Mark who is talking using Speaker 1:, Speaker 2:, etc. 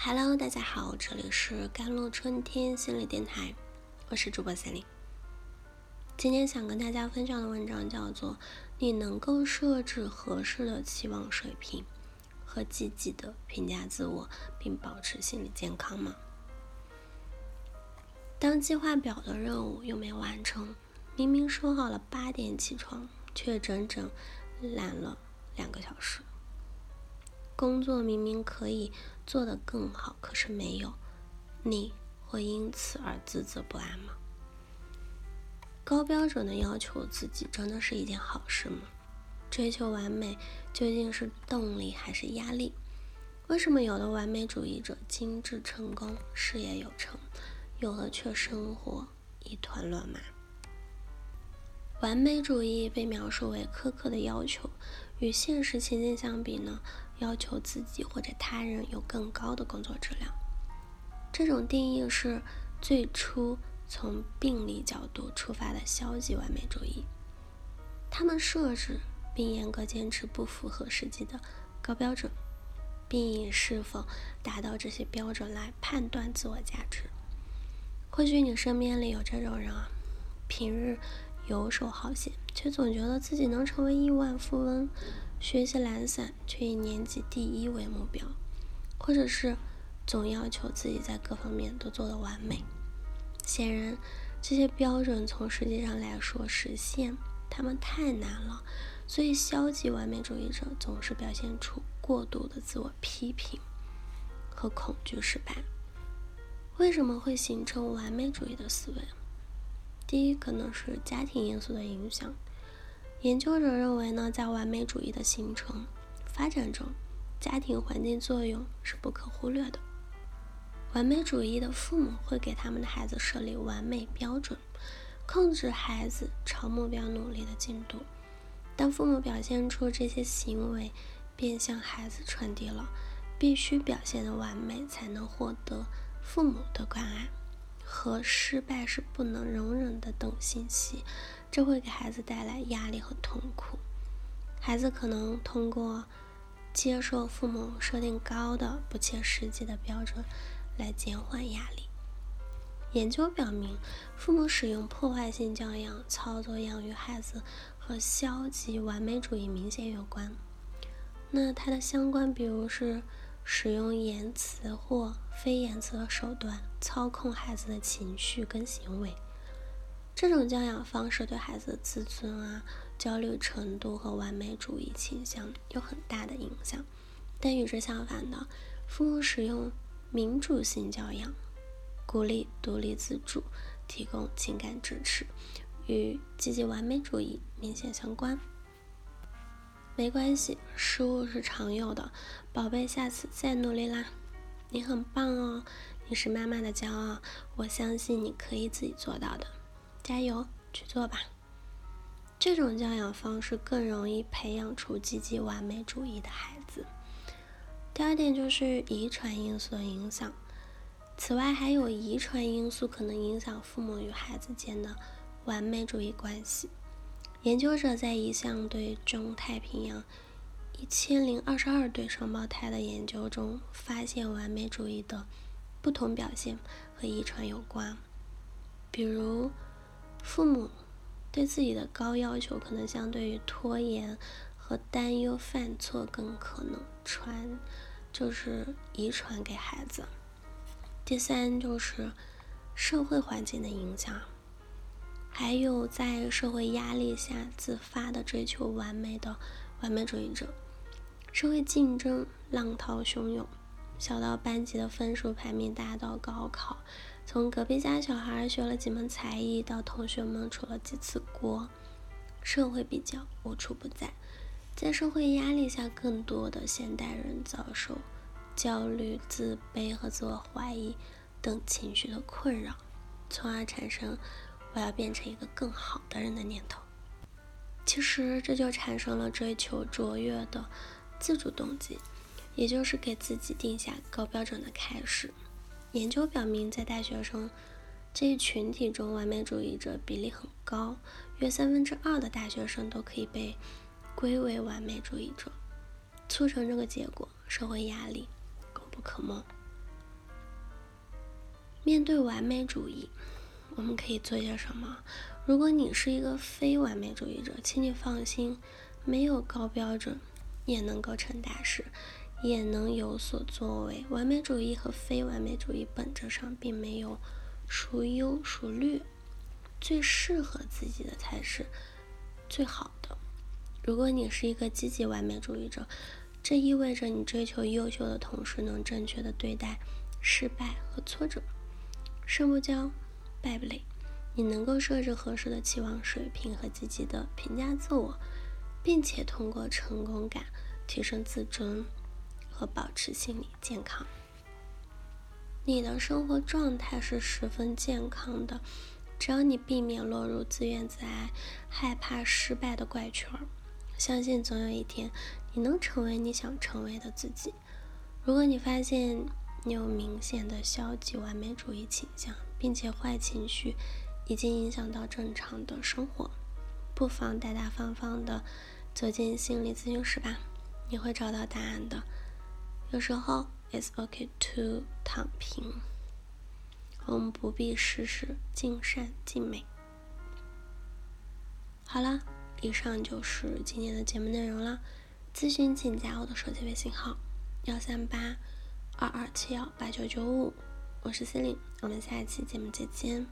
Speaker 1: Hello，大家好，这里是甘露春天心理电台，我是主播森林。今天想跟大家分享的文章叫做《你能够设置合适的期望水平和积极的评价自我，并保持心理健康吗？》当计划表的任务又没完成，明明说好了八点起床，却整整懒了两个小时。工作明明可以做得更好，可是没有，你会因此而自责不安吗？高标准的要求自己，真的是一件好事吗？追求完美究竟是动力还是压力？为什么有的完美主义者精致成功、事业有成，有的却生活一团乱麻？完美主义被描述为苛刻的要求，与现实情境相比呢？要求自己或者他人有更高的工作质量，这种定义是最初从病理角度出发的消极完美主义。他们设置并严格坚持不符合实际的高标准，并以是否达到这些标准来判断自我价值。或许你身边里有这种人啊，平日游手好闲，却总觉得自己能成为亿万富翁。学习懒散，却以年级第一为目标，或者是总要求自己在各方面都做得完美。显然，这些标准从实际上来说实现他们太难了，所以消极完美主义者总是表现出过度的自我批评和恐惧失败。为什么会形成完美主义的思维？第一，可能是家庭因素的影响。研究者认为呢，在完美主义的形成发展中，家庭环境作用是不可忽略的。完美主义的父母会给他们的孩子设立完美标准，控制孩子朝目标努力的进度。当父母表现出这些行为，便向孩子传递了必须表现的完美才能获得父母的关爱。和失败是不能容忍的等信息，这会给孩子带来压力和痛苦。孩子可能通过接受父母设定高的、不切实际的标准来减缓压力。研究表明，父母使用破坏性教养操作养育孩子和消极完美主义明显有关。那它的相关，比如是。使用言辞或非言辞的手段操控孩子的情绪跟行为，这种教养方式对孩子的自尊啊、焦虑程度和完美主义倾向有很大的影响。但与之相反的，父母使用民主性教养，鼓励独立自主，提供情感支持，与积极完美主义明显相关。没关系，失误是常有的，宝贝，下次再努力啦！你很棒哦，你是妈妈的骄傲，我相信你可以自己做到的，加油，去做吧！这种教养方式更容易培养出积极完美主义的孩子。第二点就是遗传因素的影响，此外还有遗传因素可能影响父母与孩子间的完美主义关系。研究者在一项对中太平洋一千零二十二对双胞胎的研究中，发现完美主义的不同表现和遗传有关。比如，父母对自己的高要求，可能相对于拖延和担忧犯错更可能传，就是遗传给孩子。第三就是社会环境的影响。还有在社会压力下自发的追求完美的完美主义者，社会竞争浪涛汹涌，小到班级的分数排名，大到高考，从隔壁家小孩学了几门才艺，到同学们出了几次国，社会比较无处不在。在社会压力下，更多的现代人遭受焦虑、自卑和自我怀疑等情绪的困扰，从而产生。我要变成一个更好的人的念头，其实这就产生了追求卓越的自主动机，也就是给自己定下高标准的开始。研究表明，在大学生这一群体中，完美主义者比例很高，约三分之二的大学生都可以被归为完美主义者。促成这个结果，社会压力功不可没。面对完美主义，我们可以做些什么？如果你是一个非完美主义者，请你放心，没有高标准也能够成大事，也能有所作为。完美主义和非完美主义本质上并没有孰优孰劣，最适合自己的才是最好的。如果你是一个积极完美主义者，这意味着你追求优秀的同时，能正确的对待失败和挫折，胜不骄，败不馁。你能够设置合适的期望水平和积极的评价自我，并且通过成功感提升自尊和保持心理健康。你的生活状态是十分健康的，只要你避免落入自怨自艾、害怕失败的怪圈，相信总有一天你能成为你想成为的自己。如果你发现你有明显的消极完美主义倾向，并且坏情绪，已经影响到正常的生活，不妨大大方方的走进心理咨询室吧，你会找到答案的。有时候，it's okay to 躺平，我们不必事事尽善尽美。好了，以上就是今天的节目内容了。咨询请加我的手机微信号：幺三八二二七幺八九九五，我是 c e l i n e 我们下一期节目再见。